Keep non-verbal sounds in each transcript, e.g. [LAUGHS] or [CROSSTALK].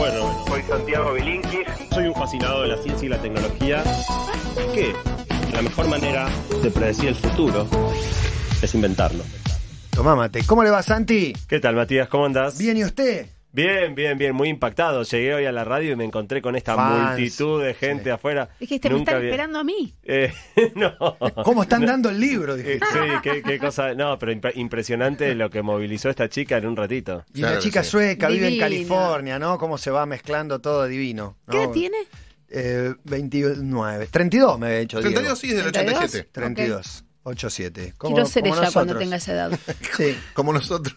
Bueno, Soy Santiago Bilinkis. soy un fascinado de la ciencia y la tecnología. Que la mejor manera de predecir el futuro es inventarlo. Tomá mate. ¿Cómo le va, Santi? ¿Qué tal, Matías? ¿Cómo andás? Bien, ¿y usted? Bien, bien, bien, muy impactado. Llegué hoy a la radio y me encontré con esta Fans. multitud de gente Sí. afuera. Dijiste, me Nunca están había- esperando a mí. Eh, [LAUGHS] no. ¿Cómo están dando el libro? Eh, Dije. sí, qué, qué cosa. No, pero imp- impresionante lo que movilizó esta chica en un ratito. Y una Claro que chica sí. sueca, vive en. California, ¿no? Cómo se va mezclando todo divino. ¿no? ¿Qué edad tiene? Eh, 29. 32 me había hecho 32 sí, es del 32. 87. 32. 87. Como- Quiero ser como ella cuando tenga esa edad. [LAUGHS] Sí. Como nosotros.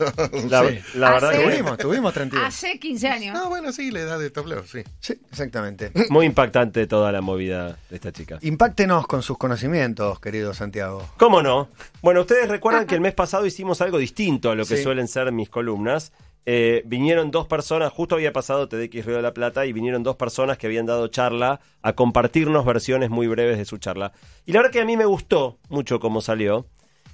La, Sí. la verdad Hace- que Tuvimos, tuvimos 32. Hace 15 años. Ah, bueno, sí, la edad de Top Love, sí. Sí, exactamente. muy impactante toda la movida de esta chica. Impáctenos con sus conocimientos, querido Santiago. ¿Cómo no? Bueno, ustedes recuerdan [LAUGHS] que el mes pasado hicimos algo distinto a lo que Sí. suelen ser mis columnas. Eh, vinieron dos personas, justo había pasado TDX Río de la Plata, y vinieron dos personas que habían dado charla a compartirnos versiones muy breves de su charla. Y la verdad que a mí me gustó mucho cómo salió.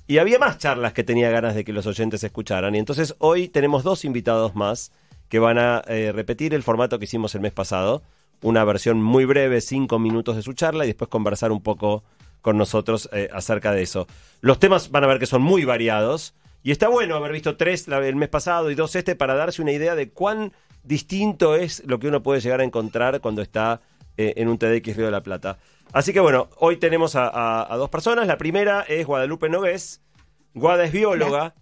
Y había más charlas que tenía ganas de que los oyentes escucharan. Y entonces hoy tenemos dos invitados más que van a eh, repetir el formato que hicimos el mes pasado. Una versión muy breve, cinco minutos de su charla, y después conversar un poco con nosotros eh, acerca de eso. Los temas van a ver que son muy variados. Y está bueno haber visto tres el mes pasado y dos este para darse una idea de cuán distinto es lo que uno puede llegar a encontrar cuando está eh, en un TDX Río de la Plata. Así que bueno, hoy tenemos a dos personas. La primera es Guadalupe Nogués. Guada es bióloga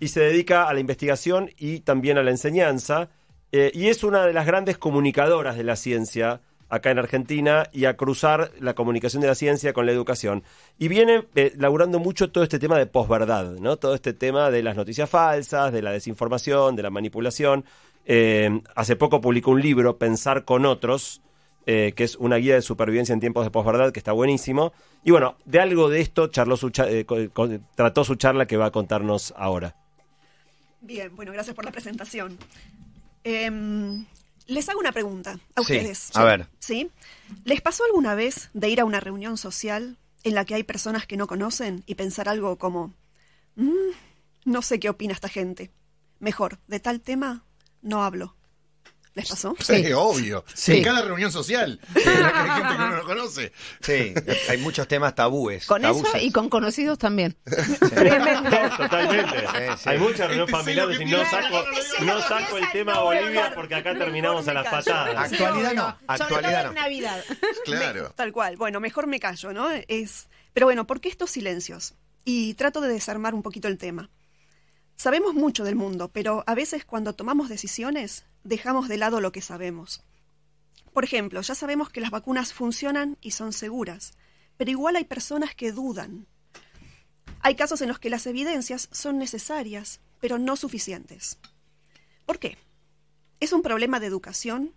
y se dedica a la investigación y también a la enseñanza. eh, y es una de las grandes comunicadoras de la ciencia acá en Argentina y a cruzar la comunicación de la ciencia con la educación. Y viene eh, laburando mucho todo este tema de posverdad, ¿no? Todo este tema de las noticias falsas, de la desinformación, de la manipulación. Eh, hace poco publicó un libro, Pensar con otros, eh, que es una guía de supervivencia en tiempos de posverdad, que está buenísimo. Y bueno, de algo de esto charló su trató su charla que va a contarnos ahora. Bien, bueno, gracias por la presentación. Em, les hago una pregunta a Sí, ustedes. a ver. ¿Sí? ¿Les pasó alguna vez de ir a una reunión social en la que hay personas que no conocen y pensar algo como, "Mm, no sé qué opina esta gente? Mejor, de tal tema no hablo. ¿Les pasó? Sí, obvio. Sí. En cada reunión social. Que [LAUGHS] hay gente que uno no conoce. Sí, hay muchos temas tabúes. Con eso tabuces. y con conocidos también. [LAUGHS] Totalmente. sí. Hay muchas reuniones Este sé familiares y no saco, no, no, no, no no, saco el tema Bolivia porque acá terminamos a las patadas. Actualidad no, actualidad no. Navidad. [LAUGHS] Claro. Tal cual. Bueno, mejor me callo, ¿no? Es, pero bueno, ¿por qué estos silencios? Y trato de desarmar un poquito el tema. Sabemos mucho del mundo, pero a veces cuando tomamos decisiones dejamos de lado lo que sabemos. Por ejemplo, ya sabemos que las vacunas funcionan y son seguras, pero igual hay personas que dudan. Hay casos en los que las evidencias son necesarias, pero no suficientes. ¿Por qué? ¿Es un problema de educación?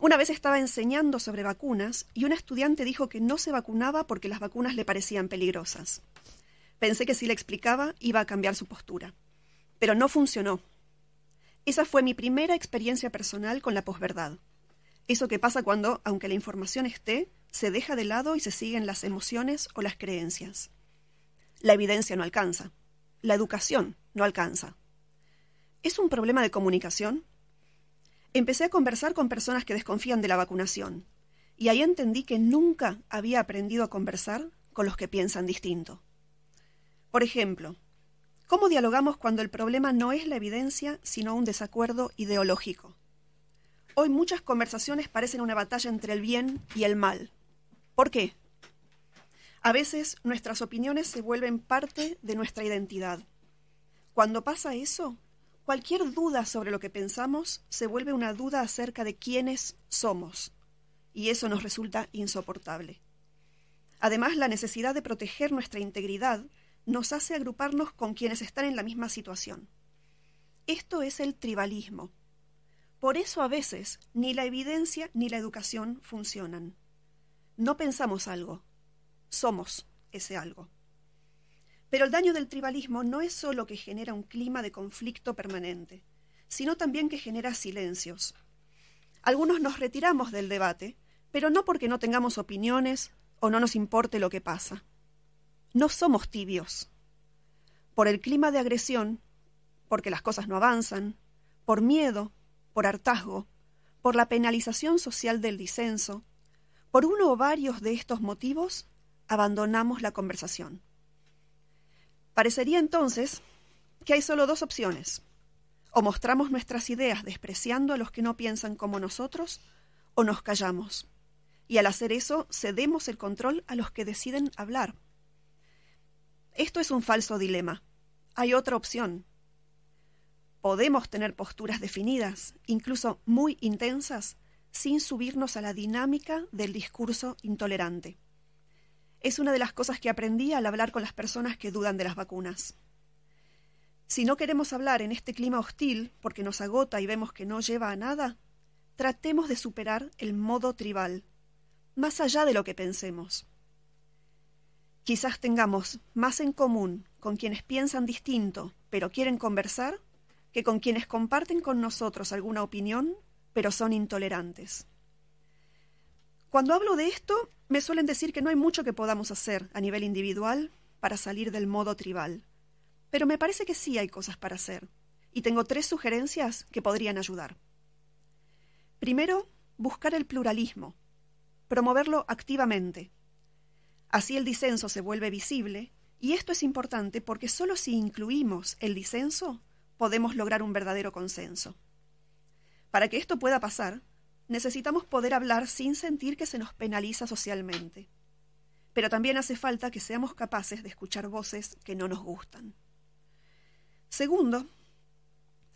Una vez estaba enseñando sobre vacunas y un estudiante dijo que no se vacunaba porque las vacunas le parecían peligrosas. Pensé que si le explicaba iba a cambiar su postura. Pero no funcionó. Esa fue mi primera experiencia personal con la posverdad. Eso que pasa cuando, aunque la información esté, se deja de lado y se siguen las emociones o las creencias. La evidencia no alcanza. La educación no alcanza. ¿Es un problema de comunicación? Empecé a conversar con personas que desconfían de la vacunación, y ahí entendí que nunca había aprendido a conversar con los que piensan distinto. Por ejemplo, ¿cómo dialogamos cuando el problema no es la evidencia, sino un desacuerdo ideológico? Hoy muchas conversaciones parecen una batalla entre el bien y el mal. ¿Por qué? A veces nuestras opiniones se vuelven parte de nuestra identidad. Cuando pasa eso, cualquier duda sobre lo que pensamos se vuelve una duda acerca de quiénes somos, y eso nos resulta insoportable. Además, la necesidad de proteger nuestra integridad nos hace agruparnos con quienes están en la misma situación. Esto es el tribalismo. Por eso a veces ni la evidencia ni la educación funcionan. No pensamos algo, somos ese algo. Pero el daño del tribalismo no es solo que genera un clima de conflicto permanente, sino también que genera silencios. Algunos nos retiramos del debate, pero no porque no tengamos opiniones o no nos importe lo que pasa. No somos tibios. Por el clima de agresión, porque las cosas no avanzan, por miedo, por hartazgo, por la penalización social del disenso, por uno o varios de estos motivos, abandonamos la conversación. Parecería entonces que hay solo dos opciones. O mostramos nuestras ideas despreciando a los que no piensan como nosotros, o nos callamos. Y al hacer eso, cedemos el control a los que deciden hablar. Esto es un falso dilema. Hay otra opción. Podemos tener posturas definidas, incluso muy intensas, sin subirnos a la dinámica del discurso intolerante. Es una de las cosas que aprendí al hablar con las personas que dudan de las vacunas. Si no queremos hablar en este clima hostil porque nos agota y vemos que no lleva a nada, tratemos de superar el modo tribal, más allá de lo que pensemos. Quizás tengamos más en común con quienes piensan distinto pero quieren conversar que con quienes comparten con nosotros alguna opinión pero son intolerantes. Cuando hablo de esto, me suelen decir que no hay mucho que podamos hacer a nivel individual para salir del modo tribal. Pero me parece que sí hay cosas para hacer, y tengo tres sugerencias que podrían ayudar. Primero, buscar el pluralismo, promoverlo activamente. Así el disenso se vuelve visible, y esto es importante porque solo si incluimos el disenso podemos lograr un verdadero consenso. Para que esto pueda pasar, necesitamos poder hablar sin sentir que se nos penaliza socialmente. Pero también hace falta que seamos capaces de escuchar voces que no nos gustan. Segundo,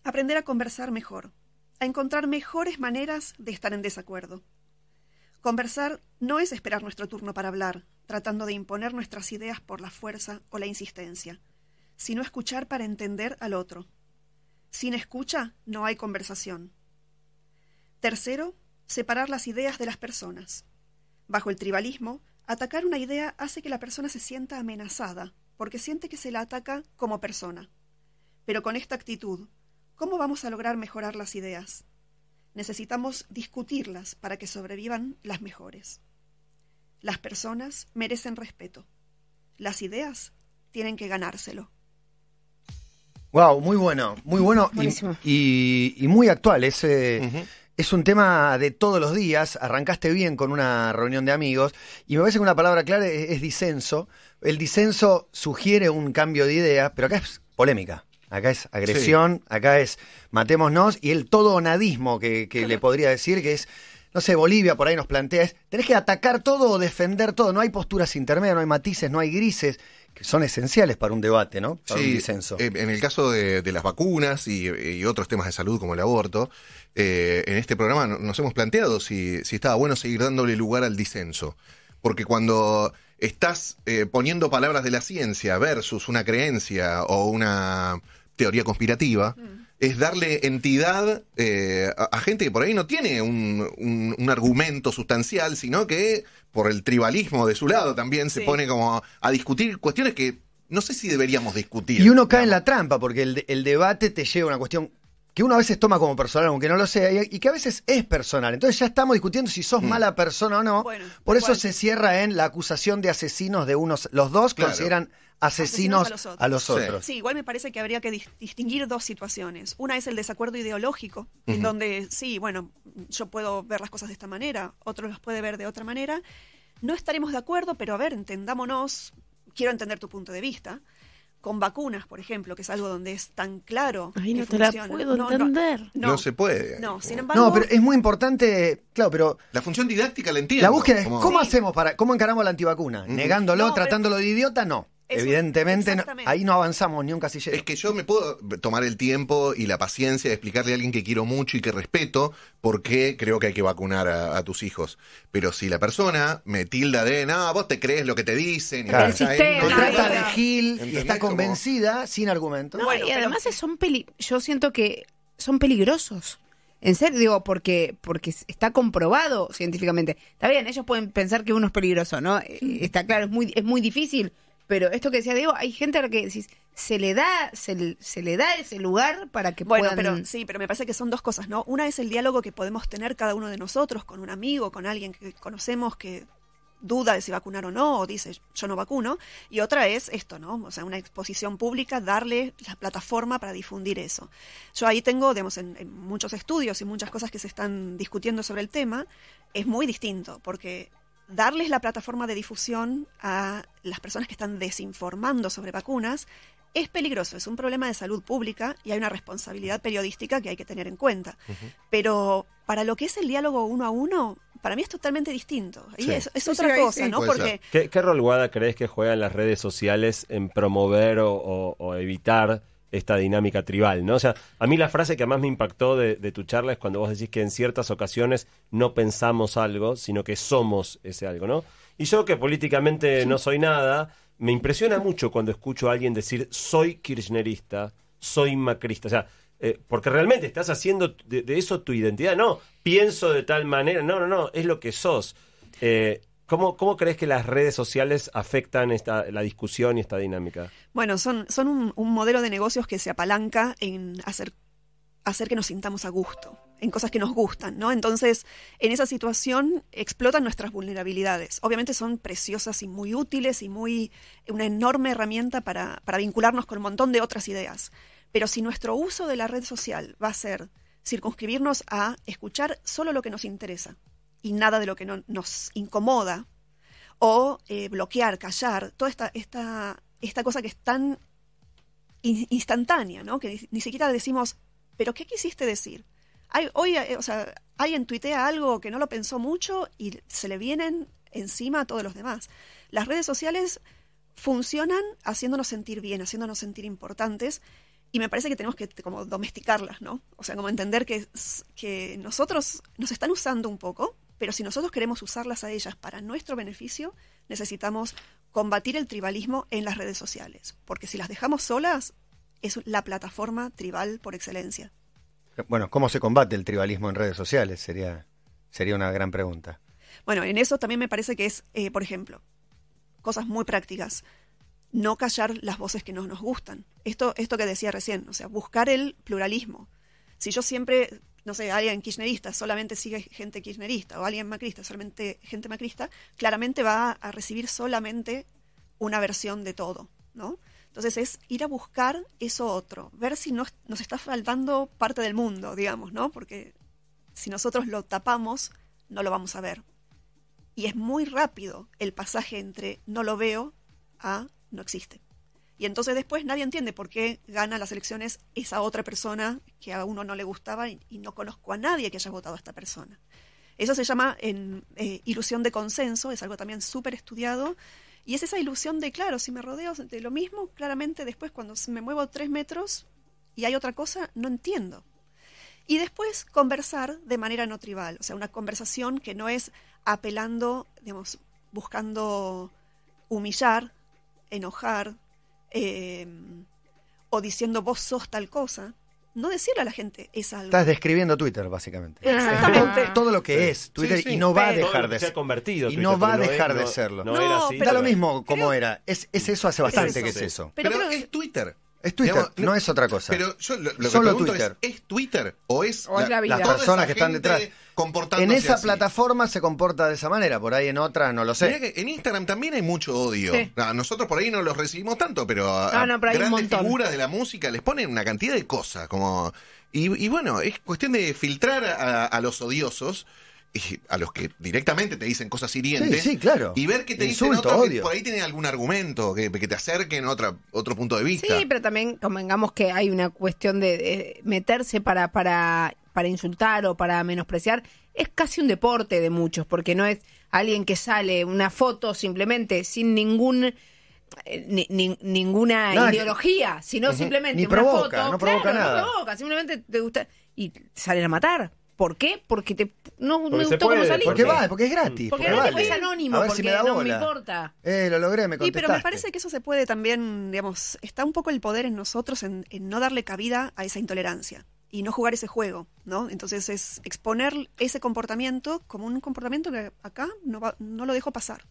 aprender a conversar mejor, a encontrar mejores maneras de estar en desacuerdo. Conversar no es esperar nuestro turno para hablar, tratando de imponer nuestras ideas por la fuerza o la insistencia, sino escuchar para entender al otro. Sin escucha no hay conversación. Tercero, separar las ideas de las personas. Bajo el tribalismo, atacar una idea hace que la persona se sienta amenazada, porque siente que se la ataca como persona. Pero con esta actitud, ¿cómo vamos a lograr mejorar las ideas? Necesitamos discutirlas para que sobrevivan las mejores. Las personas merecen respeto. Las ideas tienen que ganárselo. Wow, muy bueno, muy bueno y, Buenísimo. y- y muy actual. Es, eh, es un tema de todos los días. Arrancaste bien con una reunión de amigos y me parece que una palabra clara es, es disenso. El disenso sugiere un cambio de idea, pero acá es polémica. Acá es agresión, acá es matémonos y el todo nadismo que, que le [LAUGHS] podría decir que es, no sé, Bolivia por ahí nos plantea es, tenés que atacar todo o defender todo, no hay posturas intermedias, no hay matices, no hay grises, que son esenciales para un debate, ¿no? Para un Sí, disenso. eh, en el caso de, de las vacunas y, y otros temas de salud como el aborto, eh, en este programa no- nos hemos planteado si, si estaba bueno seguir dándole lugar al disenso. Porque cuando estás eh, poniendo palabras de la ciencia versus una creencia o una teoría conspirativa, es darle entidad eh, a, a gente que por ahí no tiene un, un- un argumento sustancial, sino que por el tribalismo de su lado también se Sí. pone como a discutir cuestiones que no sé si deberíamos discutir. Y uno cae en la trampa, porque el, el debate te lleva a una cuestión que uno a veces toma como personal, aunque no lo sea, y, y que a veces es personal. Entonces ya estamos discutiendo si sos mala persona o no. Bueno, Por eso se cierra en la acusación de asesinos de unos. Los dos Claro. consideran asesinos, Asesinos a los Sí. otros. Sí, igual me parece que habría que dis- distinguir dos situaciones. Una es el desacuerdo ideológico, en donde sí, bueno, yo puedo ver las cosas de esta manera, otro las puede ver de otra manera. No estaremos de acuerdo, pero a ver, entendámonos, quiero entender tu punto de vista. Con vacunas, por ejemplo, que es algo donde es tan claro. Que no te la funciona. puedo No, no, entender. No se puede. No, sin embargo. No, pero es muy importante, claro, pero La función didáctica la entiendo. la búsqueda es cómo hacemos para, cómo encaramos la antivacuna, negándolo, No, pero- tratándolo de idiota, no. Eso, Evidentemente, no- ahí no avanzamos ni un casillero. Es que yo me puedo tomar el tiempo y la paciencia de explicarle a alguien que quiero mucho y que respeto por qué creo que hay que vacunar a, a tus hijos. Pero si la persona me tilda de, no, vos te crees lo que te dicen. y Claro. pensás El sistema, trata de. Gil y está Como- convencida sin argumento. No, Bueno, y pero- además son peli yo siento que son peligrosos. En serio, digo, porque, porque está comprobado científicamente. Está bien, ellos pueden pensar que uno es peligroso, ¿no? Eh, Está claro, es muy, es muy difícil. Pero esto que decía Diego, hay gente a la que decís, se le da, se, le- se le da ese lugar para que Bueno, puedan. pero sí, pero me parece que son dos cosas, ¿no? Una es el diálogo que podemos tener cada uno de nosotros con un amigo, con alguien que conocemos que duda de si vacunar o no, o dice yo no vacuno, y otra es esto, ¿no? O sea, una exposición pública, darle la plataforma para difundir eso. Yo ahí tengo, digamos, en, en muchos estudios y muchas cosas que se están discutiendo sobre el tema, es muy distinto, porque darles la plataforma de difusión a las personas que están desinformando sobre vacunas es peligroso, es un problema de salud pública y hay una responsabilidad periodística que hay que tener en cuenta. Pero para lo que es el diálogo uno a uno, para mí es totalmente distinto. Y Sí. es, es Sí, otra sí, cosa, sí. ¿no? Porque ¿Qué, qué rol, Guada, crees que juegan las redes sociales en promover o, o- o evitar esta dinámica tribal? ¿no? O sea, a mí la frase que más me impactó de, de tu charla es cuando vos decís que en ciertas ocasiones no pensamos algo, sino que somos ese algo, ¿no? Y yo que políticamente no soy nada, me impresiona mucho cuando escucho a alguien decir soy kirchnerista, soy macrista. O sea, eh, porque realmente estás haciendo de, de eso tu identidad. No, pienso de tal manera. No, no, no, es lo que sos. Eh, ¿cómo, ¿Cómo crees que las redes sociales afectan esta, la discusión y esta dinámica? Bueno, son, un modelo de negocios que se apalanca en hacer, hacer que nos sintamos a gusto, en cosas que nos gustan, ¿no? Entonces, en esa situación explotan nuestras vulnerabilidades. Obviamente son preciosas y muy útiles y muy una enorme herramienta para, para vincularnos con un montón de otras ideas. Pero si nuestro uso de la red social va a ser circunscribirnos a escuchar solo lo que nos interesa y nada de lo que no, nos incomoda, o eh, bloquear, callar, toda esta, esta, esta cosa que es tan in- instantánea, ¿no? Que ni, siquiera decimos, ¿pero qué quisiste decir? Hoy, eh, o sea, alguien tuitea algo que no lo pensó mucho y se le vienen encima a todos los demás. Las redes sociales funcionan haciéndonos sentir bien, haciéndonos sentir importantes y me parece que tenemos que como domesticarlas, ¿no? O sea, como entender que, que nosotros nos están usando un poco, pero si nosotros queremos usarlas a ellas para nuestro beneficio, necesitamos combatir el tribalismo en las redes sociales, porque si las dejamos solas, es la plataforma tribal por excelencia. Bueno, ¿cómo se combate el tribalismo en redes sociales? Sería, sería una gran pregunta. Bueno, en eso también me parece que es, eh, por ejemplo, cosas muy prácticas. No callar las voces que no nos gustan. Esto, esto que decía recién, o sea, buscar el pluralismo. Si yo siempre, no sé, alguien kirchnerista solamente sigue gente kirchnerista o alguien macrista solamente gente macrista, claramente va a recibir solamente una versión de todo, ¿no? Entonces es ir a buscar eso otro, ver si nos, nos está faltando parte del mundo, digamos, ¿no? Porque si nosotros lo tapamos, no lo vamos a ver. Y es muy rápido el pasaje entre no lo veo a no existe. Y entonces después nadie entiende por qué gana las elecciones esa otra persona que a uno no le gustaba y, no conozco a nadie que haya votado a esta persona. Eso se llama eh, ilusión de consenso, es algo también súper estudiado. Y es esa ilusión de, claro, si me rodeo de lo mismo, claramente después cuando me muevo tres metros y hay otra cosa, no entiendo. Y después conversar de manera no tribal, o sea, una conversación que no es apelando, digamos, buscando humillar, enojar, eh, o diciendo vos sos tal cosa. No decirle a la gente es algo. Estás describiendo Twitter, básicamente. Exactamente. Todo lo que es Twitter Sí, sí. y no va a dejar de se ha ser. convertido. y Twitter, no va a dejar de serlo. No, No, era así. pero- Da lo mismo como creo- era. Es, es eso hace bastante eso, que es sí. eso. Pero Pero, creo- es Twitter. Es Twitter, Digamos, no es otra cosa. Pero yo lo, lo que Solo pregunto Twitter. es, ¿es Twitter o es, O es la vida. Las personas que están detrás. Comportándose En esa así? plataforma se comporta de esa manera, por ahí en otra no lo Mirá sé. que en Instagram también hay mucho odio. Sí. A nosotros por ahí no los recibimos tanto, pero a, No, no, pero hay un grandes figuras de la música les ponen una cantidad de cosas. como Y, y bueno, es cuestión de filtrar a, a los odiosos, y a los que directamente te dicen cosas hirientes. Sí, sí, claro. Y ver que te Insulto, dicen otros que odio. por ahí tienen algún argumento, que, que te acerquen a otra, otro punto de vista. Sí, pero también convengamos que hay una cuestión de, de meterse para, para, para insultar o para menospreciar. Es casi un deporte de muchos, porque no es alguien que sale una foto simplemente sin ningún eh, ni- ni- ninguna ideología, sino simplemente Ni una provoca, foto. no provoca Claro, nada. No provoca, simplemente te gusta y salen a matar. ¿Por qué? Porque te no Porque me gustó cómo puede, saliste. Porque va, porque es gratis. Porque porque vale. es anónimo, A ver porque si me da no me importa. Eh, lo logré, me Sí, contestaste. pero me parece que eso se puede también, digamos, está un poco el poder en nosotros en, en no darle cabida a esa intolerancia y no jugar ese juego, ¿no? Entonces es exponer ese comportamiento como un comportamiento que acá no, va- no lo dejo pasar.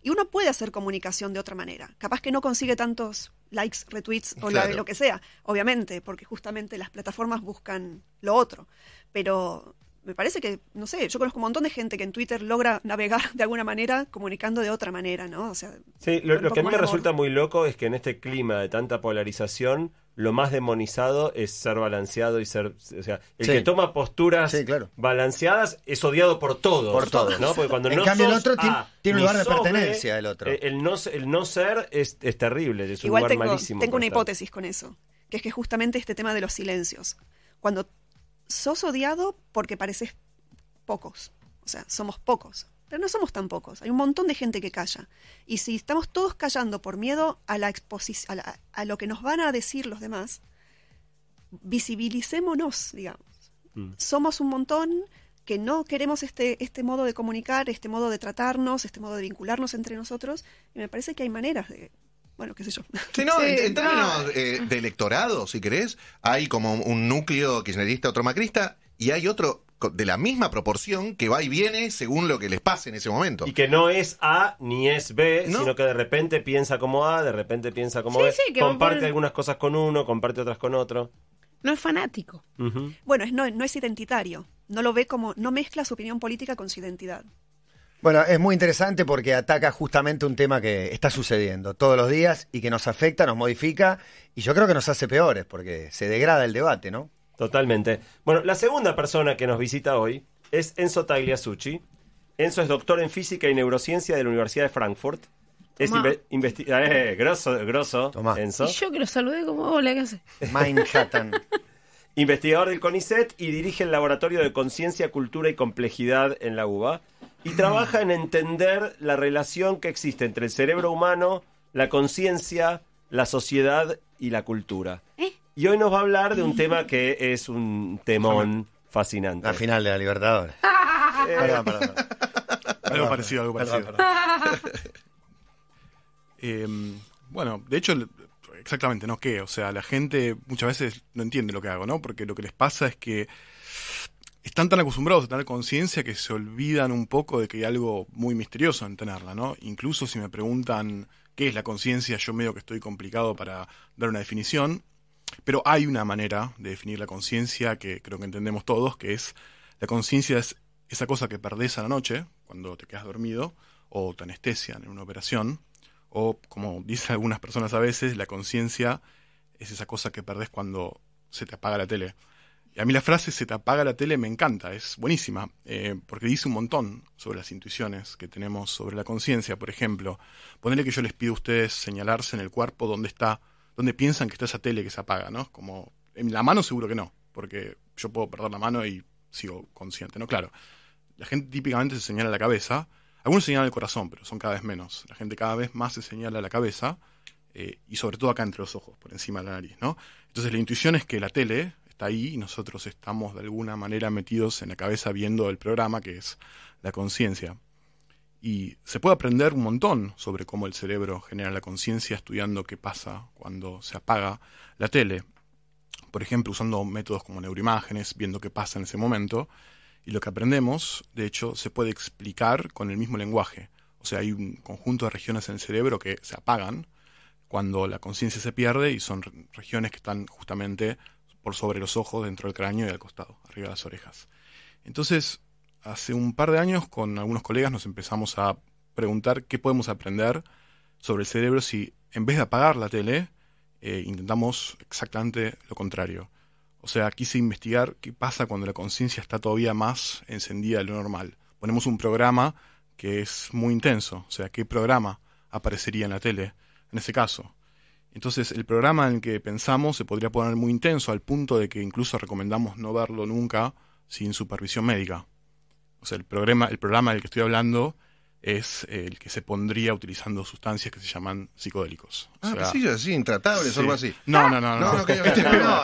Y uno puede hacer comunicación de otra manera. Capaz que no consigue tantos likes, retweets o Claro. lo que sea, obviamente, porque justamente las plataformas buscan lo otro. Pero, me parece que, no sé, yo conozco un montón de gente que en Twitter logra navegar de alguna manera comunicando de otra manera, ¿no? O sea, Sí, lo, que a mí me resulta muy loco es que en este clima de tanta polarización, lo más demonizado es ser balanceado y ser. O sea, el Sí. que toma posturas Sí, claro. balanceadas es odiado por todos. Por todos. ¿no? Porque cuando En no cambio, el sos otro tiene- A tiene un lugar de pertenencia, el otro. eh, El no, el no ser es, es terrible, es un Igual lugar tengo, malísimo. tengo una estar. hipótesis con eso, que es que justamente este tema de los silencios. Cuando sos odiado porque pareces pocos, o sea, somos pocos, pero no somos tan pocos, hay un montón de gente que calla. Y si estamos todos callando por miedo a, la a, la- a lo que nos van a decir los demás, visibilicémonos, digamos. Mm. Somos un montón que no queremos este, este modo de comunicar, este modo de tratarnos, este modo de vincularnos entre nosotros, y me parece que hay maneras de, bueno, qué sé yo. Sí, no, Sí, en, en términos no. eh, de electorado, si querés, hay como un núcleo kirchnerista, otro macrista, y hay otro de la misma proporción que va y viene según lo que les pase en ese momento. Y que no es A ni es B, No. sino que de repente piensa como A, de repente piensa como Sí, B. sí, que comparte por- algunas cosas con uno, comparte otras con otro. No es fanático. Bueno, es, no, no es identitario. No lo ve como, no mezcla su opinión política con su identidad. Bueno, es muy interesante porque ataca justamente un tema que está sucediendo todos los días y que nos afecta, nos modifica y yo creo que nos hace peores porque se degrada el debate, ¿no? Totalmente. Bueno, la segunda persona que nos visita hoy es Enzo Tagliasucci. Enzo es doctor en física y neurociencia de la Universidad de Frankfurt. Es Tomá. inve- investi- eh, grosso, grosso, Tomá. Enzo. Y yo que lo saludé como, hola, ¿qué haces? Manhattan. [LAUGHS] Investigador del CONICET y dirige el Laboratorio de Conciencia, Cultura y Complejidad en la UBA. Y trabaja en entender la relación que existe entre el cerebro humano, la conciencia, la sociedad y la cultura. ¿Eh? Y hoy nos va a hablar de un [LAUGHS] tema que es un temón fascinante. La final de la Libertadores. [LAUGHS] Perdón, perdón. Algo parecido, algo Perdón, parecido. perdón. [LAUGHS] Eh, bueno, de hecho, exactamente, ¿no? ¿Qué? O sea, la gente muchas veces no entiende lo que hago, ¿no? Porque lo que les pasa es que están tan acostumbrados a tener conciencia que se olvidan un poco de que hay algo muy misterioso en tenerla, ¿no? Incluso si me preguntan qué es la conciencia, yo medio que estoy complicado para dar una definición, pero hay una manera de definir la conciencia que creo que entendemos todos, que es la conciencia es esa cosa que perdés a la noche, cuando te quedas dormido, o te anestesian en una operación, o como dicen algunas personas a veces, la conciencia es esa cosa que perdés cuando se te apaga la tele. Y a mí la frase se te apaga la tele me encanta, es buenísima, eh, porque dice un montón sobre las intuiciones que tenemos sobre la conciencia. Por ejemplo, ponerle que yo les pido a ustedes señalarse en el cuerpo dónde está, dónde piensan que está esa tele que se apaga, ¿no? Como en la mano seguro que no, porque yo puedo perder la mano y sigo consciente, ¿no? Claro. La gente típicamente se señala la cabeza, algunos señalan el corazón, pero son cada vez menos. La gente cada vez más se señala la cabeza eh, y sobre todo acá entre los ojos, por encima de la nariz, ¿no? Entonces la intuición es que la tele está ahí y nosotros estamos de alguna manera metidos en la cabeza viendo el programa que es la conciencia. Y se puede aprender un montón sobre cómo el cerebro genera la conciencia estudiando qué pasa cuando se apaga la tele. Por ejemplo, usando métodos como neuroimágenes, viendo qué pasa en ese momento. Y lo que aprendemos, de hecho, se puede explicar con el mismo lenguaje. O sea, hay un conjunto de regiones en el cerebro que se apagan cuando la conciencia se pierde y son re- regiones que están justamente por sobre los ojos, dentro del cráneo y al costado, arriba de las orejas. Entonces, hace un par de años con algunos colegas nos empezamos a preguntar qué podemos aprender sobre el cerebro si en vez de apagar la tele, eh, intentamos exactamente lo contrario. O sea, quise investigar qué pasa cuando la conciencia está todavía más encendida de lo normal. Ponemos un programa que es muy intenso, o sea, qué programa aparecería en la tele en ese caso. Entonces, el programa en el que pensamos se podría poner muy intenso al punto de que incluso recomendamos no verlo nunca sin supervisión médica. O sea, el programa, el programa del que estoy hablando es el que se pondría utilizando sustancias que se llaman psicodélicos. O Ah, sea, pasillos así, intratables sí. o algo así. No, no, no, no. No, no, este.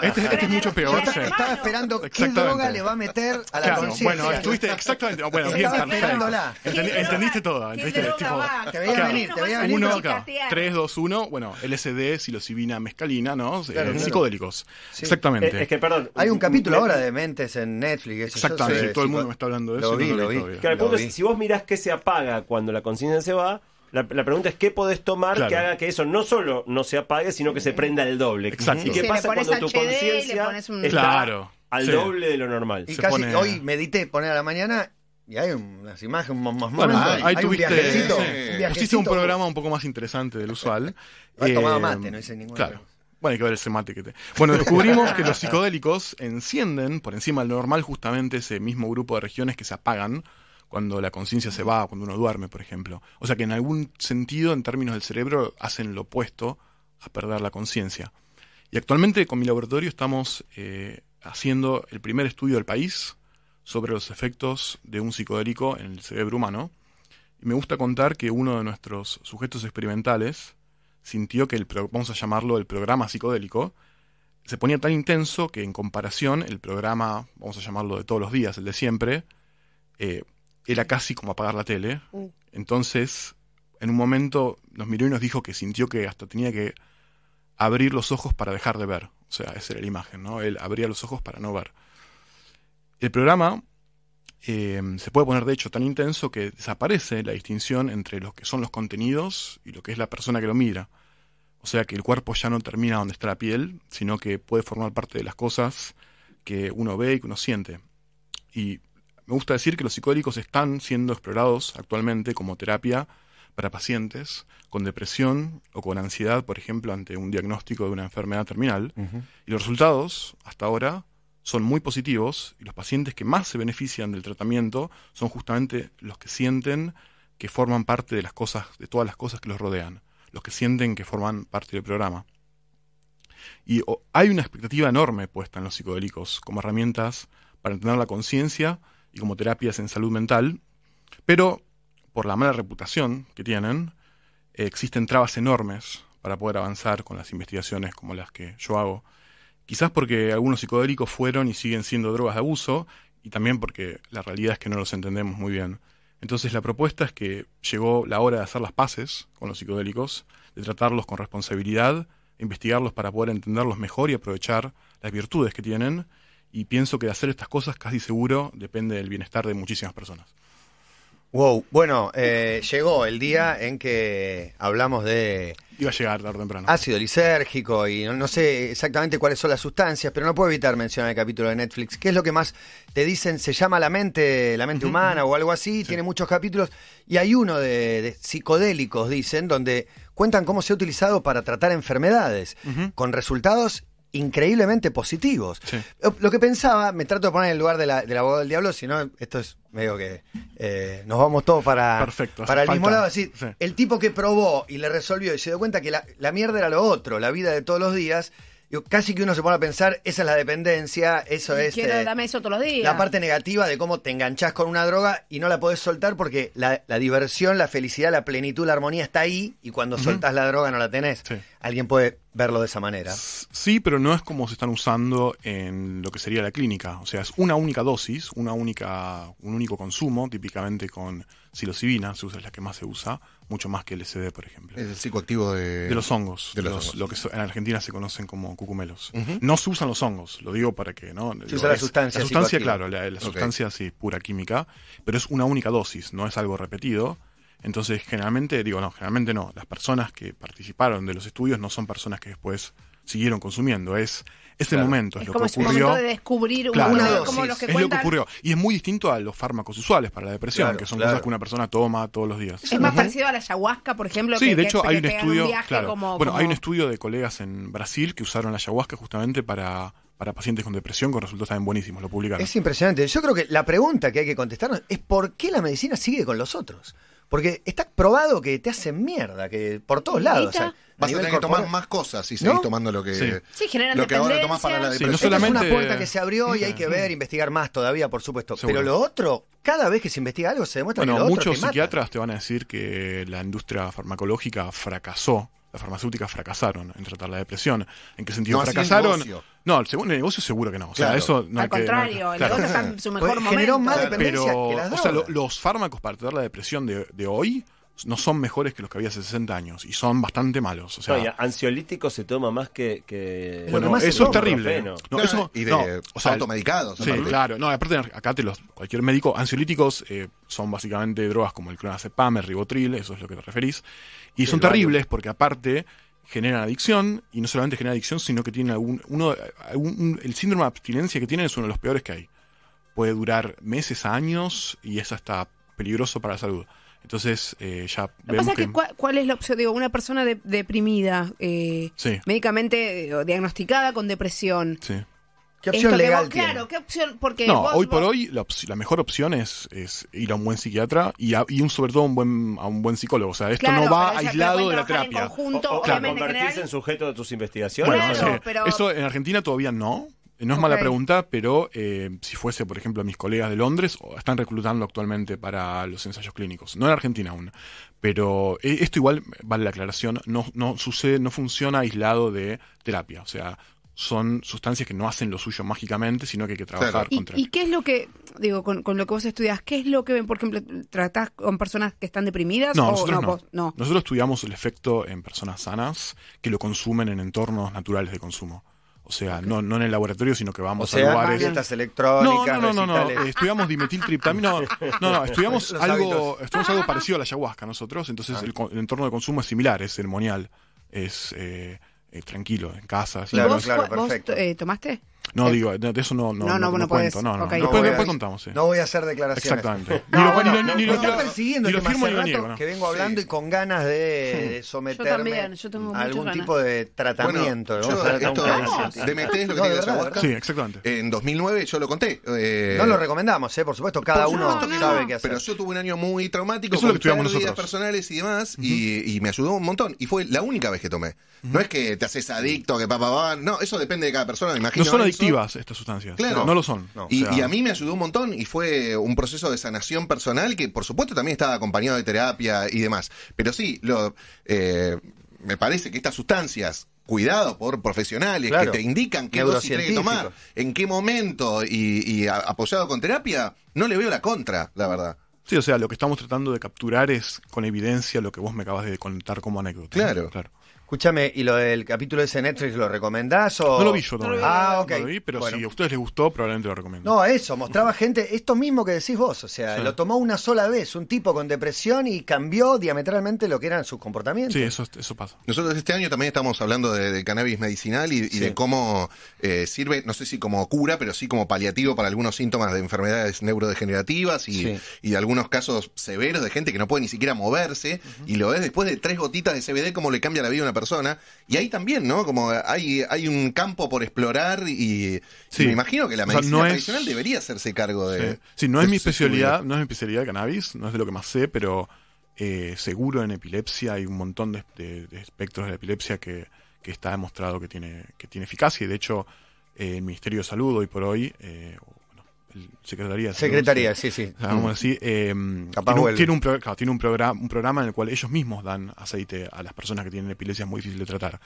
Este, este es mucho Yo peor. sí. estaba esperando qué droga le va a meter a la Claro, conciencia. bueno, estuviste exactamente. Bueno, bien, Estaba perfecto. esperándola. Entendi- ¿Qué entendiste todo. ¿Qué entendiste, tipo? Te veía Claro. venir, te veía venir. Uno, pero- claro, Picatear. 3, 2, 1, bueno, LSD, psilocibina, mescalina, ¿no? Eh, Claro. Psicodélicos. Sí. Exactamente. Eh, es que, perdón. Hay un capítulo ahora de Mentes en Netflix. eso, yo Exactamente, sé, todo el mundo me está hablando de eso. Lo vi, lo vi. si vos mirás qué se apaga cuando la conciencia se va, la, la pregunta es qué podés tomar Claro. que haga que eso no solo no se apague, sino que se prenda el doble. Exacto. ¿Y qué pasa cuando tu conciencia un- está Claro. al Sí. doble de lo normal. Y Se casi pone- hoy medité poner a la mañana y hay unas imágenes más, más Bueno, momentos. ahí, un tuviste, viajecito, sí. un pusiste un programa un poco más interesante del usual. [LAUGHS] He tomado Eh, mate, no hice ninguna Claro. Bueno, hay que ver ese mate que te. Bueno, descubrimos que los psicodélicos encienden por encima del normal justamente ese mismo grupo de regiones que se apagan cuando la conciencia se va, cuando uno duerme, por ejemplo. O sea que en algún sentido, en términos del cerebro, hacen lo opuesto a perder la conciencia. Y actualmente con mi laboratorio estamos eh, haciendo el primer estudio del país sobre los efectos de un psicodélico en el cerebro humano. Y me gusta contar que uno de nuestros sujetos experimentales sintió que el, vamos a llamarlo el programa psicodélico, se ponía tan intenso que en comparación el programa, vamos a llamarlo de todos los días, el de siempre, eh, era casi como apagar la tele. Mm. Entonces, en un momento nos miró y nos dijo que sintió que hasta tenía que abrir los ojos para dejar de ver. O sea, esa era la imagen, ¿no? Él abría los ojos para no ver. El programa eh, se puede poner de hecho tan intenso que desaparece la distinción entre lo que son los contenidos y lo que es la persona que lo mira. O sea que el cuerpo ya no termina donde está la piel, sino que puede formar parte de las cosas que uno ve y que uno siente. Y me gusta decir que los psicodélicos están siendo explorados actualmente como terapia para pacientes con depresión o con ansiedad, por ejemplo, ante un diagnóstico de una enfermedad terminal. Y los resultados, hasta ahora, son muy positivos y los pacientes que más se benefician del tratamiento son justamente los que sienten que forman parte de las cosas, de todas las cosas que los rodean, los que sienten que forman parte del programa. Y hay una expectativa enorme puesta en los psicodélicos como herramientas para entender la conciencia y como terapias en salud mental, pero por la mala reputación que tienen, eh, existen trabas enormes para poder avanzar con las investigaciones como las que yo hago. Quizás porque algunos psicodélicos fueron y siguen siendo drogas de abuso, y también porque la realidad es que no los entendemos muy bien. Entonces la propuesta es que llegó la hora de hacer las paces con los psicodélicos, de tratarlos con responsabilidad, investigarlos para poder entenderlos mejor y aprovechar las virtudes que tienen, y pienso que de hacer estas cosas casi seguro depende del bienestar de muchísimas personas. Wow, bueno, eh, llegó el día en que hablamos de Iba a llegar tarde o temprano. ácido lisérgico y no, no sé exactamente cuáles son las sustancias, pero no puedo evitar mencionar el capítulo de Netflix. ¿Qué es lo que más te dicen? Se llama La mente, la mente humana o algo así, tiene muchos capítulos y hay uno de, de psicodélicos, dicen, donde cuentan cómo se ha utilizado para tratar enfermedades, con resultados increíblemente positivos. Sí. Lo- que pensaba, me trato de poner en el lugar de la- del abogado del diablo, si no, esto es medio que eh, nos vamos todos para, Perfecto, para el mismo lado. Es decir, Sí. el tipo que probó y le resolvió y se dio cuenta que la, la mierda era lo otro, la vida de todos los días, casi que uno se pone a pensar, esa es la dependencia, eso es Quiero, eh, dame eso todos los días. la parte negativa de cómo te enganchás con una droga y no la podés soltar porque la, la diversión, la felicidad, la plenitud, la armonía está ahí y cuando soltás la droga no la tenés. Sí. Alguien puede verlo de esa manera. Sí, pero no es como se están usando en lo que sería la clínica. O sea, es una única dosis, una única, un único consumo, típicamente con psilocibina, se usa, es la que más se usa, mucho más que el LSD, por ejemplo. Es el psicoactivo de, De los hongos, de los los- hongos. lo que en Argentina se conocen como cucumelos. No se usan los hongos, lo digo para que no. digo, usa la es- sustancia La sustancia, claro, la, la sustancia sí, pura química, pero es una única dosis, no es algo repetido. Entonces, generalmente, digo, no, generalmente no. Las personas que participaron de los estudios no son personas que después siguieron consumiendo. Es ese Claro. momento, es, Es lo como que ocurrió. momento de descubrir Claro. una, como los que es lo que ocurrió. Y es muy distinto a los fármacos usuales para la depresión, Claro, que son claro. cosas que una persona toma todos los días. Es más parecido a la ayahuasca, por ejemplo. Sí, que- de hecho que hay un estudio, viaje claro. como- bueno, hay un estudio de colegas en Brasil que usaron la ayahuasca justamente para, para pacientes con depresión con resultados también buenísimos, lo publicaron. Es impresionante. Yo creo que la pregunta que hay que contestarnos es por qué la medicina sigue con los otros. Porque está probado que te hacen mierda, que por todos lados. o sea, Vas a tener que tomar más cosas si seguís ¿No? tomando lo que, Sí. Sí, generan lo que ahora tomás para la. Sí, no depresión. Esta es una puerta que se abrió y hay que ver, investigar más todavía, por supuesto. Seguro. Pero lo otro, cada vez que se investiga algo, se demuestra Bueno, que lo otro muchos te mata. psiquiatras te van a decir que la industria farmacológica fracasó, las farmacéuticas fracasaron en tratar la depresión. ¿En qué sentido No fracasaron? No, el segundo negocio seguro que no. O sea, Claro. eso no Al que- no contrario, el claro. negocio está en su mejor Pues momento. generó más dependencia Pero, que las o sea, lo- los fármacos para tratar la depresión de, de hoy no son mejores que los que había hace 60 años y son bastante malos. O sea, ansiolítico se toma más que. bueno, más eso es terrible. No, No, eso, y de no, o sea, automedicados. Sí, aparte. claro. No, aparte acá te los, cualquier médico, ansiolíticos eh, son básicamente drogas como el clonazepam, el ribotril, eso es lo que te referís. Y son terribles porque aparte generan adicción y no solamente generan adicción, sino que tienen algún, uno, algún- el síndrome de abstinencia que tienen es uno de los peores que hay. Puede durar meses, años y es hasta peligroso para la salud. Entonces, eh, ya Lo que vemos pasa es que... ¿cuál, cuál es la opción? Digo, una persona de- deprimida, eh, Sí, médicamente eh, diagnosticada con depresión. sí. ¿Qué opción Esto legal vos- tiene? Claro, ¿qué opción? Porque No, vos- hoy por vos- hoy la, mejor opción es, es ir a un buen psiquiatra y, a- y un, sobre todo un buen, a un buen psicólogo. O sea, esto Claro, no va pero aislado pero de la en terapia. conjunto, O- o- en convertirse general. en sujeto de tus investigaciones. Bueno, Claro, sí. pero- eso en Argentina todavía no. No es mala pregunta, pero eh, si fuese, por ejemplo, a mis colegas de Londres, están reclutando actualmente para los ensayos clínicos. No en Argentina aún. Pero eh, esto igual, vale la aclaración, no, no sucede, no funciona aislado de terapia. O sea, son sustancias que no hacen lo suyo mágicamente, sino que hay que trabajar Claro. ¿Y, y qué es lo que, digo, con, con lo que vos estudias, qué es lo que ven, por ejemplo, tratás con personas que están deprimidas? No, o nosotros no. vos- no. Nosotros estudiamos el efecto en personas sanas que lo consumen en entornos naturales de consumo. O sea, no, no en el laboratorio, sino que O vamos sea, a lugares. No, electrónicas, no, no, no, recitales. eh, Estudiamos dimetiltriptamina. [LAUGHS] No, no, no, estudiamos algo, estudiamos algo parecido a la ayahuasca nosotros. Entonces Ah. el, el entorno de consumo es similar, es ceremonial, es eh, eh, tranquilo, en casa. así. ¿Y Claro, vos, claro, cu- vos, perfecto. eh, tomaste? No Eh, digo, de eso no, no, No, no, no, no cuento, podés. no, no. Ok. Después, después contamos, sí. No voy a hacer declaraciones. Exactamente. No, Ni lo- firmo ni lo rato niego, ¿no? que vengo hablando Sí. y con ganas de, de someterme también, yo tengo a algún ganas. tipo de tratamiento. Bueno, yo- esto. DMT es lo que No, tiene verdad. Sí, exactamente. En 2009 yo lo conté. eh, No lo recomendamos, ¿eh? por supuesto, cada uno sabe no, qué hacer. Pero yo tuve un año muy traumático, con pérdidas personales y demás, y me ayudó un montón. Y fue la única vez que tomé. No es que te haces adicto, que papá, papá, no, eso depende de cada persona, me imagino. No son eso. adictivas estas sustancias. Claro. No lo son. No. O Y, sea, y a mí me ayudó un montón y fue un proceso de sanación personal que por supuesto también estaba acompañado de terapia y demás. Pero sí, lo, eh, me parece que estas sustancias, cuidado por profesionales Claro. que te indican qué dosis tenés que tomar, en qué momento y, y a- apoyado con terapia, no le veo la contra, la verdad. Sí, o sea, lo que estamos tratando de capturar es con evidencia lo que vos me acabas de contar como anécdota. Claro. claro. Escúchame, ¿y lo del capítulo de ese Netflix lo recomendás o...? No lo vi yo todavía. Ah, ok. No lo vi, pero Bueno. si a ustedes les gustó, probablemente lo recomiendo. No, eso, mostraba gente, esto mismo que decís vos, o sea, Sí. lo tomó una sola vez, un tipo con depresión y cambió diametralmente lo que eran sus comportamientos. sí, eso, eso pasa. Nosotros este año también estamos hablando de, de cannabis medicinal y, y Sí. de cómo eh, sirve, no sé si como cura, pero sí como paliativo para algunos síntomas de enfermedades neurodegenerativas y, Sí. y de algunos casos severos de gente que no puede ni siquiera moverse y lo ves después de tres gotitas de CBD cómo le cambia la vida a una persona. Y ahí también, ¿no? Como hay, hay un campo por explorar y, me imagino que la O sea, medicina es- tradicional debería hacerse cargo de... Sí, Sí, no de es mi especialidad, estudio. no es mi especialidad cannabis, no es de lo que más sé, pero eh, seguro en epilepsia hay un montón de, de- de espectros de la epilepsia que, que está demostrado que tiene, que tiene eficacia y de hecho eh, el Ministerio de Salud hoy por hoy, eh, Secretaría Secretaría, sí, sí, sí. o sea, vamos a decir, eh, Capaz tiene, un, tiene, un, pro- claro, tiene un, programa, un programa en el cual ellos mismos dan aceite a las personas que tienen epilepsia muy difícil de tratar.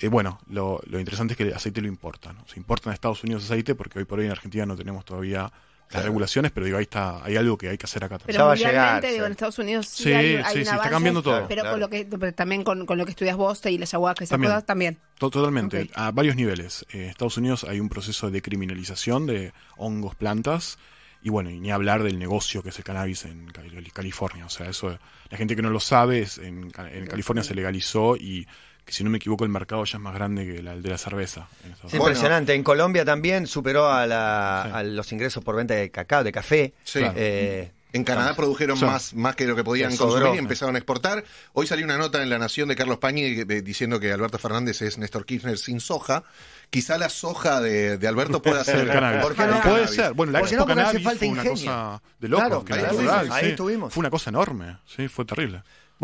Eh, bueno, lo, lo interesante es que el aceite lo importan. Se importa en Estados Unidos aceite porque hoy por hoy en Argentina no tenemos todavía las Claro. regulaciones, pero digo, ahí está, hay algo que hay que hacer acá también. Pero Ya va a llegar, digo, sí. en Estados Unidos sí, Sí, hay, hay sí, un sí, está cambiando todo. Pero Claro. con lo que, pero también con, con lo que estudias vos y la ayahuasca y esas También. cosas también. To- Totalmente, a varios niveles. En Estados Unidos hay un proceso de criminalización de hongos, plantas, y bueno, y ni hablar del negocio que es el cannabis en Cali- California. O sea, eso, la gente que no lo sabe, es en, en California se legalizó y, que si no me equivoco, el mercado ya es más grande que la- el de la cerveza. en Estados Es Bueno. impresionante. En Colombia también superó a, la- Sí. a los ingresos por venta de cacao, de café. Sí. Eh, En Canadá produjeron Sí. más, más que lo que podían sobró. consumir y empezaron a exportar. Hoy salió una nota en La Nación de Carlos Pañi diciendo que Alberto Fernández es Néstor Kirchner sin soja. Quizá la soja de, de Alberto pueda [LAUGHS] ser el cannabis. ¿Por qué no? Puede ser. Bueno, la Porque Expo no, hace Cannabis falta fue una ingenio. cosa de locos. Claro, que ahí era estuvimos, rural, ahí sí. estuvimos. Fue una cosa enorme. Sí, fue terrible.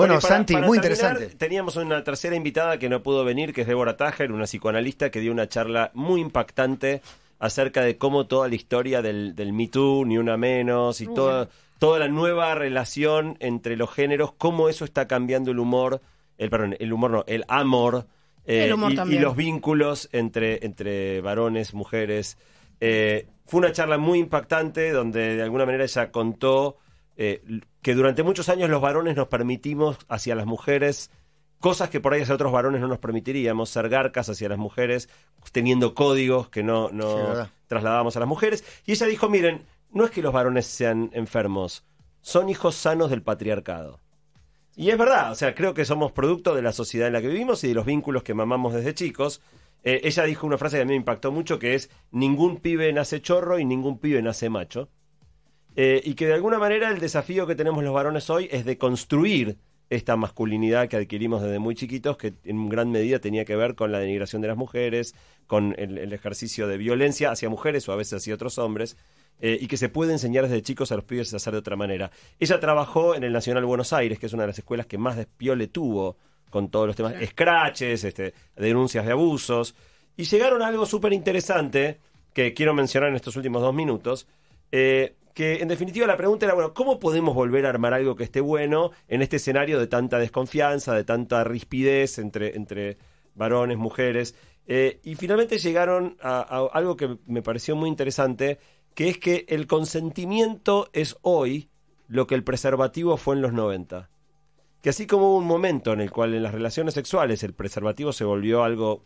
Bueno, para- Santi, para muy terminar, interesante. Teníamos una tercera invitada que no pudo venir, que es Débora Tajer, una psicoanalista que dio una charla muy impactante acerca de cómo toda la historia del, del Me Too, ni una menos, y toda, toda la nueva relación entre los géneros, cómo eso está cambiando el humor, el perdón, el humor no, el amor, eh, El humor y, los vínculos entre, entre varones, mujeres. Eh, fue una charla muy impactante donde de alguna manera ella contó eh, que durante muchos años los varones nos permitimos hacia las mujeres cosas que por ahí hacia otros varones no nos permitiríamos, ser garcas hacia las mujeres, teniendo códigos que no, no Sí, trasladábamos a las mujeres. Y ella dijo, miren, no es que los varones sean enfermos, son hijos sanos del patriarcado. Y es verdad, o sea, creo que somos producto de la sociedad en la que vivimos y de los vínculos que mamamos desde chicos. Eh, ella dijo una frase que a mí me impactó mucho, que es, ningún pibe nace chorro y ningún pibe nace macho. Eh, y que de alguna manera el desafío que tenemos los varones hoy es de construir esta masculinidad que adquirimos desde muy chiquitos, que en gran medida tenía que ver con la denigración de las mujeres, con el, el ejercicio de violencia hacia mujeres o a veces hacia otros hombres, eh, y que se puede enseñar desde chicos a los pibes a hacer de otra manera. Ella trabajó en el Nacional Buenos Aires, que es una de las escuelas que más despiole tuvo con todos los temas, escraches, este, denuncias de abusos, y llegaron a algo súper interesante que quiero mencionar en estos últimos dos minutos, eh, que en definitiva la pregunta era, bueno, ¿cómo podemos volver a armar algo que esté bueno en este escenario de tanta desconfianza, de tanta rispidez entre, entre varones, mujeres? Eh, y finalmente llegaron a, a algo que me pareció muy interesante, que es que el consentimiento es hoy lo que el preservativo fue en los 90. Que así como hubo un momento en el cual en las relaciones sexuales el preservativo se volvió algo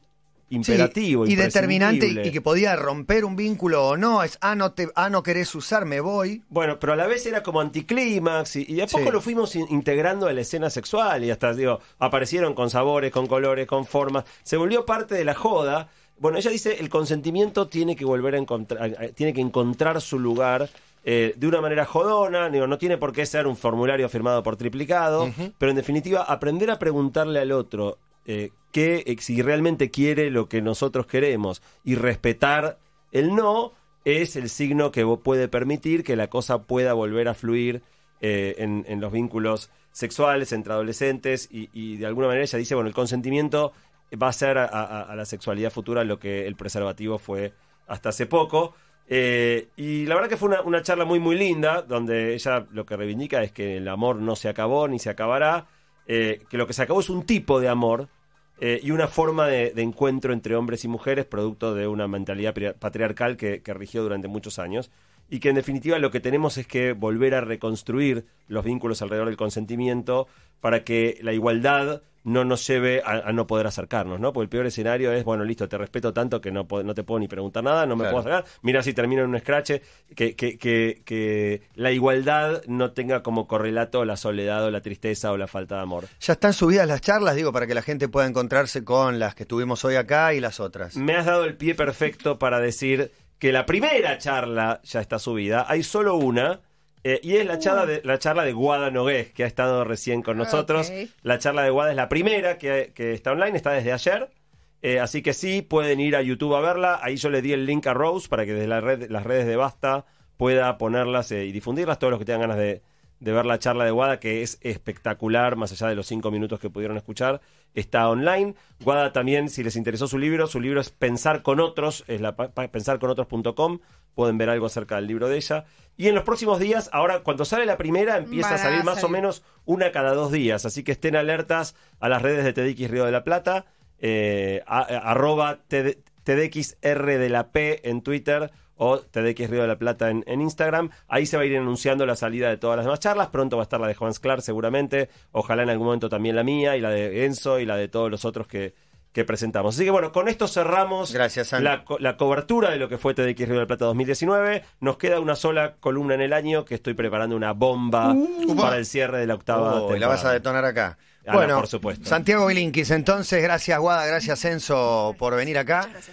imperativo Sí, y determinante y, que podía romper un vínculo o no, es ah no te ah no querés usar, me voy. Bueno, pero a la vez era como anticlímax y, y de a poco Sí. lo fuimos in- integrando a la escena sexual y hasta, digo, aparecieron con sabores, con colores, con formas. Se volvió parte de la joda. Bueno, ella dice el consentimiento tiene que volver a encontrar, tiene que encontrar su lugar eh, de una manera jodona, digo, no tiene por qué ser un formulario firmado por triplicado, pero en definitiva aprender a preguntarle al otro eh, qué, eh, si realmente quiere lo que nosotros queremos y respetar el no es el signo que puede permitir que la cosa pueda volver a fluir eh, en, los vínculos sexuales entre adolescentes y, de alguna manera ella dice, bueno, el consentimiento va a ser a, la sexualidad futura lo que el preservativo fue hasta hace poco. Eh, y la verdad que fue una, charla muy muy linda, donde ella lo que reivindica es que el amor no se acabó ni se acabará, que lo que se acabó es un tipo de amor, eh, y una forma de, encuentro entre hombres y mujeres, producto de una mentalidad patriarcal que, que rigió durante muchos años. Y que en definitiva lo que tenemos es que volver a reconstruir los vínculos alrededor del consentimiento para que la igualdad no nos lleve a, a no poder acercarnos, ¿no? Porque el peor escenario es, bueno, listo, te respeto tanto que no, no te puedo ni preguntar nada, no me Claro. puedo acercar, mira si termino en un scratch, que, que, que, que la igualdad no tenga como correlato la soledad o la tristeza o la falta de amor. Ya están subidas las charlas, digo, para que la gente pueda encontrarse con las que tuvimos hoy acá y las otras. Me has dado el pie perfecto para decir que la primera charla ya está subida. Hay solo una. Eh, y es la charla, de, la charla de Guada Nogués, que ha estado recién con nosotros. La charla de Guada es la primera que, que está online, está desde ayer. Eh, así que sí, pueden ir a YouTube a verla. Ahí yo le di el link a Rose para que desde la red, las redes de Basta pueda ponerlas eh, y difundirlas. Todos los que tengan ganas de, de ver la charla de Guada, que es espectacular, más allá de los cinco minutos que pudieron escuchar, está online. Guada también, si les interesó su libro, su libro es Pensar con otros, es la pensarconoTros.com, pueden ver algo acerca del libro de ella. Y en los próximos días, ahora cuando sale la primera, empieza Van a salir más o menos una cada dos días, así que estén alertas a las redes de TDX Río de la Plata, eh, a- a- arroba TD TDXR de la P en Twitter o TDX Río de la Plata en, en Instagram. Ahí se va a ir anunciando la salida de todas las demás charlas. Pronto va a estar la de Juan Sclar seguramente. Ojalá en algún momento también la mía y la de Enzo y la de todos los otros que, que presentamos. Así que bueno, con esto cerramos Gracias, la, co- la cobertura de lo que fue TDX Río de la Plata 2019. Nos queda una sola columna en el año que estoy preparando una bomba para el cierre de la octava. Y la vas a detonar acá. Ah, no, bueno, por supuesto. Santiago Bilinkis, entonces, gracias Guada, gracias Enzo por venir acá.